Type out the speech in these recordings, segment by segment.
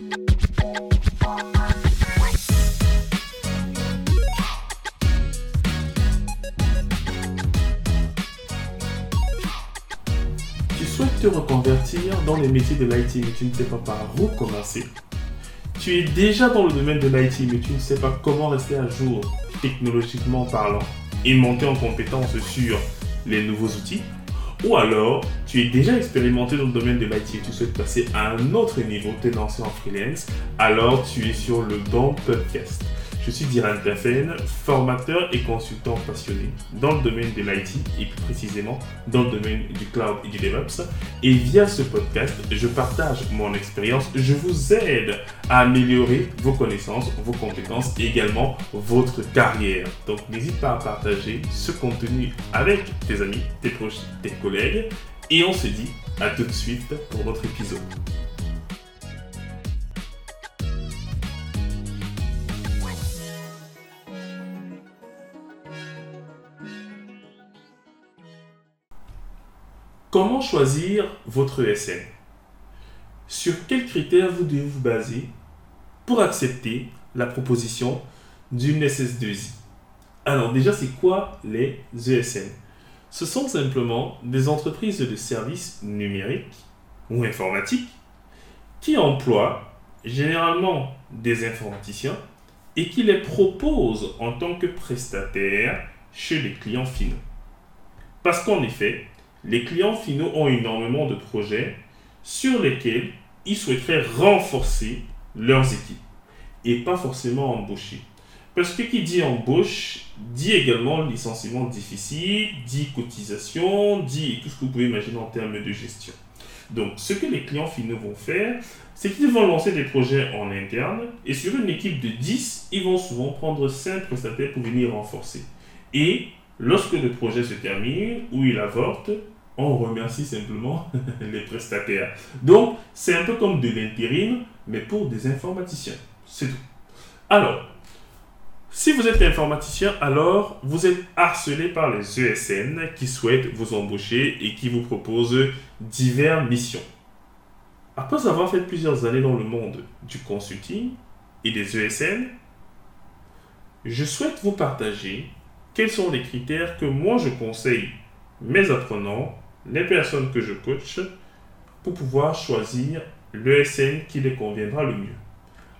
Tu souhaites te reconvertir dans les métiers de l'IT mais tu ne sais pas par où commencer. Tu es déjà dans le domaine de l'IT mais tu ne sais pas comment rester à jour technologiquement parlant et monter en compétence sur les nouveaux outils. Ou alors, tu es déjà expérimenté dans le domaine de l'IT et tu souhaites passer à un autre niveau, t'es lancé en freelance, alors tu es sur le bon podcast. Je suis Diran Tafen, formateur et consultant passionné dans le domaine de l'IT et plus précisément dans le domaine du cloud et du DevOps. Et via ce podcast, je partage mon expérience, je vous aide à améliorer vos connaissances, vos compétences et également votre carrière. Donc n'hésite pas à partager ce contenu avec tes amis, tes proches, tes collègues. Et on se dit à tout de suite pour notre épisode. Comment choisir votre ESN Sur quels critères vous devez vous baser pour accepter la proposition d'une SS2I Alors déjà, c'est quoi les ESN Ce sont simplement des entreprises de services numériques ou informatiques qui emploient généralement des informaticiens et qui les proposent en tant que prestataires chez les clients finaux. Parce qu'en effet, les clients finaux ont énormément de projets sur lesquels ils souhaiteraient renforcer leurs équipes et pas forcément embaucher. Parce que qui dit embauche dit également licenciement difficile, dit cotisation, dit tout ce que vous pouvez imaginer en termes de gestion. Donc, ce que les clients finaux vont faire, c'est qu'ils vont lancer des projets en interne et sur une équipe de 10, ils vont souvent prendre 5 prestataires pour venir renforcer. Et lorsque le projet se termine ou il avorte, on remercie simplement les prestataires. Donc, c'est un peu comme de l'intérim, mais pour des informaticiens. C'est tout. Alors, si vous êtes informaticien, alors vous êtes harcelé par les ESN qui souhaitent vous embaucher et qui vous proposent diverses missions. Après avoir fait plusieurs années dans le monde du consulting et des ESN, je souhaite vous partager quels sont les critères que moi je conseille mes apprenants, les personnes que je coach, pour pouvoir choisir l'ESN qui les conviendra le mieux.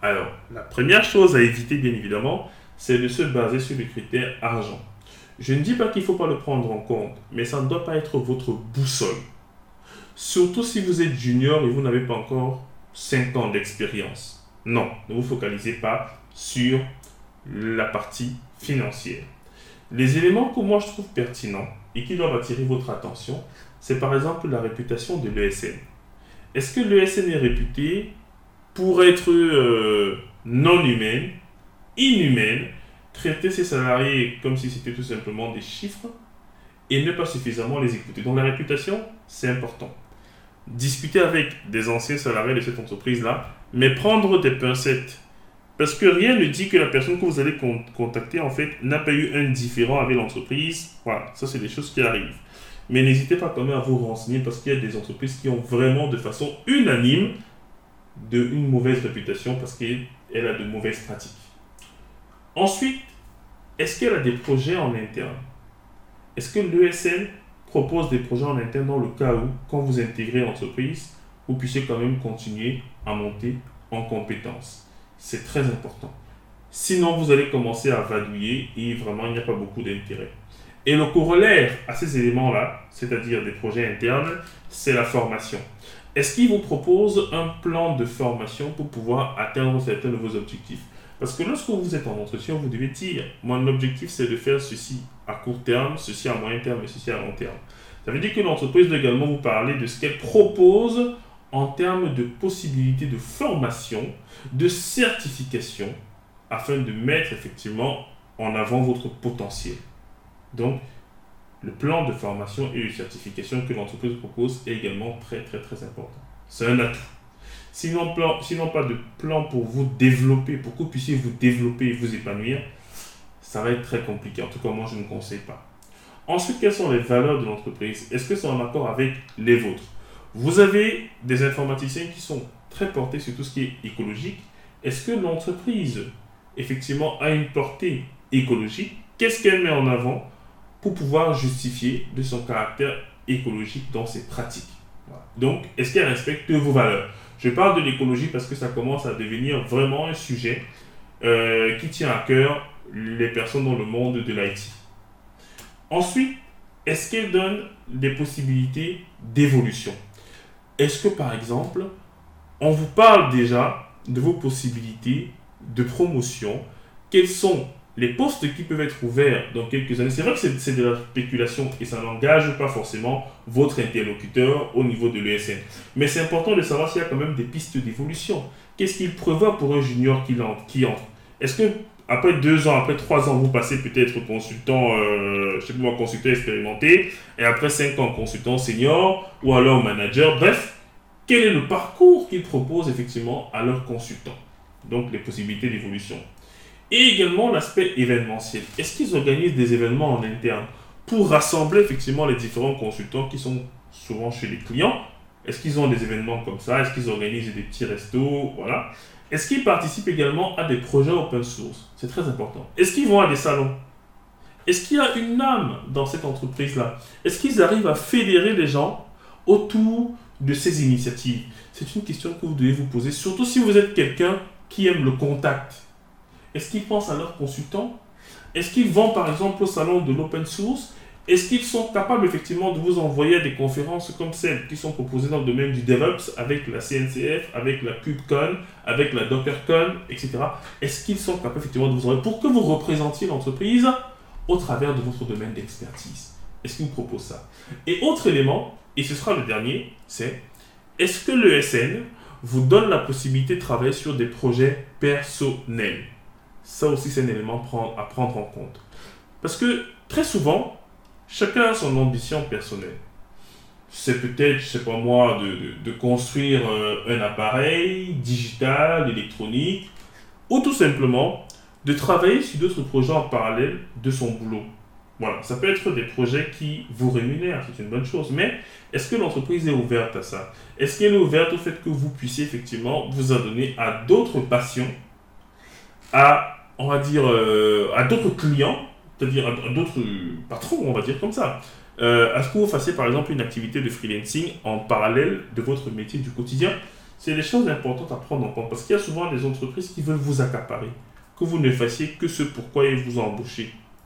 Alors, la première chose à éviter, bien évidemment, c'est de se baser sur le critère argent. Je ne dis pas qu'il ne faut pas le prendre en compte, mais ça ne doit pas être votre boussole. Surtout si vous êtes junior et vous n'avez pas encore 5 ans d'expérience. Non, ne vous focalisez pas sur la partie financière. Les éléments que moi je trouve pertinents et qui doivent attirer votre attention, c'est par exemple la réputation de l'ESN. Est-ce que l'ESN est réputé pour être euh, non humaine, inhumaine, traiter ses salariés comme si c'était tout simplement des chiffres et ne pas suffisamment les écouter? Donc la réputation, c'est important. Discuter avec des anciens salariés de cette entreprise-là, mais prendre des pincettes parce que rien ne dit que la personne que vous allez contacter, en fait, n'a pas eu un différent avec l'entreprise. Voilà, ça, c'est des choses qui arrivent. Mais n'hésitez pas quand même à vous renseigner parce qu'il y a des entreprises qui ont vraiment de façon unanime de une mauvaise réputation parce qu'elle a de mauvaises pratiques. Ensuite, est-ce qu'elle a des projets en interne? Est-ce que l'ESN propose des projets en interne dans le cas où, quand vous intégrez l'entreprise, vous puissiez quand même continuer à monter en compétences c'est très important. Sinon, vous allez commencer à vadouiller et vraiment, il n'y a pas beaucoup d'intérêt. Et le corollaire à ces éléments-là, c'est-à-dire des projets internes, c'est la formation. Est-ce qu'il vous propose un plan de formation pour pouvoir atteindre certains de vos objectifs? Parce que lorsque vous êtes en entretien, vous devez dire, mon objectif c'est de faire ceci à court terme, ceci à moyen terme et ceci à long terme. Ça veut dire que l'entreprise doit également vous parler de ce qu'elle propose en termes de possibilités de formation, de certification, afin de mettre effectivement en avant votre potentiel. Donc, le plan de formation et de certification que l'entreprise propose est également très très très important. C'est un atout. Sinon, plan, sinon pas de plan pour vous développer, pour que vous puissiez vous développer et vous épanouir, ça va être très compliqué. En tout cas, moi, je ne conseille pas. Ensuite, quelles sont les valeurs de l'entreprise? Est-ce que c'est en accord avec les vôtres? Vous avez des informaticiens qui sont très porté sur tout ce qui est écologique. Est-ce que l'entreprise, effectivement, a une portée écologique? Qu'est-ce qu'elle met en avant pour pouvoir justifier de son caractère écologique dans ses pratiques? Donc, est-ce qu'elle respecte vos valeurs? Je parle de l'écologie parce que ça commence à devenir vraiment un sujet euh, qui tient à cœur les personnes dans le monde de l'IT. Ensuite, est-ce qu'elle donne des possibilités d'évolution? Est-ce que par exemple, on vous parle déjà de vos possibilités de promotion? Quels sont les postes qui peuvent être ouverts dans quelques années? C'est vrai que c'est de la spéculation et ça n'engage pas forcément votre interlocuteur au niveau de l'ESN. Mais c'est important de savoir s'il y a quand même des pistes d'évolution. Qu'est-ce qu'il prévoit pour un junior qui entre? Est-ce que après deux ans, après trois ans, vous passez peut-être consultant, euh, je sais pas moi, consultant expérimenté, et après cinq ans, consultant senior, ou alors manager. Bref, quel est le parcours qu'ils proposent effectivement à leurs consultants? Donc les possibilités d'évolution. Et également l'aspect événementiel. Est-ce qu'ils organisent des événements en interne pour rassembler effectivement les différents consultants qui sont souvent chez les clients? Est-ce qu'ils ont des événements comme ça? Est-ce qu'ils organisent des petits restos? Voilà. Est-ce qu'ils participent également à des projets open source? C'est très important. Est-ce qu'ils vont à des salons? Est-ce qu'il y a une âme dans cette entreprise-là? Est-ce qu'ils arrivent à fédérer les gens autour de ces initiatives? C'est une question que vous devez vous poser, surtout si vous êtes quelqu'un qui aime le contact. Est-ce qu'ils pensent à leurs consultants? Est-ce qu'ils vont par exemple au salon de l'open source? Est-ce qu'ils sont capables effectivement de vous envoyer des conférences comme celles qui sont proposées dans le domaine du DevOps avec la CNCF, avec la KubeCon, avec la DockerCon, etc. Est-ce qu'ils sont capables effectivement de vous envoyer pour que vous représentiez l'entreprise au travers de votre domaine d'expertise? Est-ce qu'ils vous proposent ça? Et autre élément, et ce sera le dernier, c'est est-ce que l'ESN vous donne la possibilité de travailler sur des projets personnels? Ça aussi, c'est un élément à prendre en compte. Parce que très souvent, Chacun a son ambition personnelle. C'est peut-être, je sais pas moi, de, construire euh, un appareil digital, électronique, ou tout simplement de travailler sur d'autres projets en parallèle de son boulot. Voilà, ça peut être des projets qui vous rémunèrent, c'est une bonne chose. Mais est-ce que l'entreprise est ouverte à ça? Est-ce qu'elle est ouverte au fait que vous puissiez effectivement vous adonner à d'autres passions, à, on va dire, euh, à d'autres clients c'est-à-dire d'autres patrons, on va dire comme ça. Euh, Est-ce que vous fassiez par exemple une activité de freelancing en parallèle de votre métier du quotidien C'est des choses importantes à prendre en compte parce qu'il y a souvent des entreprises qui veulent vous accaparer, que vous ne fassiez que ce pourquoi ils vous ont.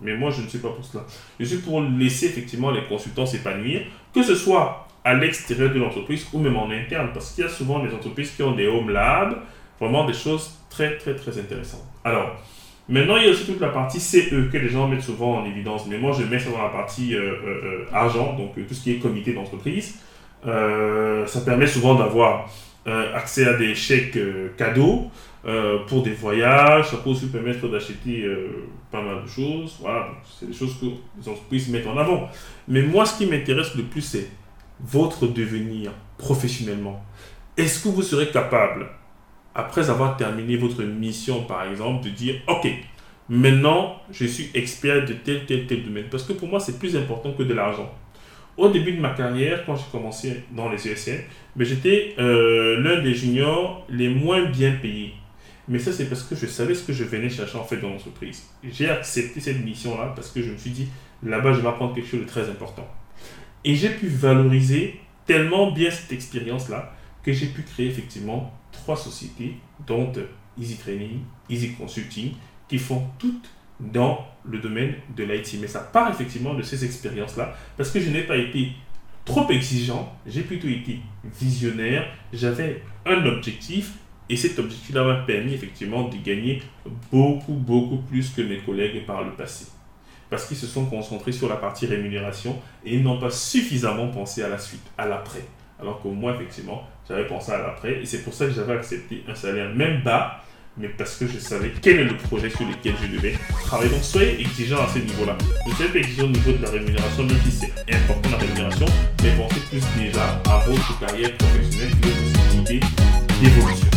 Mais moi, je ne suis pas pour cela. Je suis pour laisser effectivement les consultants s'épanouir, que ce soit à l'extérieur de l'entreprise ou même en interne, parce qu'il y a souvent des entreprises qui ont des home labs, vraiment des choses très très très intéressantes. Alors, Maintenant, il y a aussi toute la partie CE que les gens mettent souvent en évidence. Mais moi, je mets ça dans la partie euh, euh, euh, argent, donc tout ce qui est comité d'entreprise. ça permet souvent d'avoir accès à des chèques cadeaux pour des voyages. Ça peut aussi permettre d'acheter pas mal de choses. Voilà, c'est des choses que les entreprises mettent en avant. Mais moi, ce qui m'intéresse le plus, c'est votre devenir professionnellement. Est-ce que vous serez capable après avoir terminé votre mission, par exemple, de dire, OK, maintenant, je suis expert de tel, tel, tel domaine. Parce que pour moi, c'est plus important que de l'argent. Au début de ma carrière, quand j'ai commencé dans les ESN, mais j'étais euh, l'un des juniors les moins bien payés. Mais ça, c'est parce que je savais ce que je venais chercher en fait dans l'entreprise. J'ai accepté cette mission-là parce que je me suis dit, là-bas, je vais apprendre quelque chose de très important. Et j'ai pu valoriser tellement bien cette expérience-là que j'ai pu créer effectivement trois sociétés, dont Easy Training, Easy Consulting, qui font toutes dans le domaine de l'IT. Mais ça part effectivement de ces expériences-là, parce que je n'ai pas été trop exigeant, j'ai plutôt été visionnaire, j'avais un objectif, et cet objectif-là m'a permis effectivement de gagner beaucoup, beaucoup plus que mes collègues par le passé. Parce qu'ils se sont concentrés sur la partie rémunération et n'ont pas suffisamment pensé à la suite, à l'après. Alors que moi, effectivement, j'avais pensé à l'après. Et c'est pour ça que j'avais accepté un salaire même bas, mais parce que je savais quel est le projet sur lequel je devais travailler. Donc soyez exigeant à ce niveau-là. Ne soyez pas exigeant au niveau de la rémunération, même si c'est important la rémunération, mais pensez plus déjà à votre carrière professionnelle et vos possibilités d'évolution.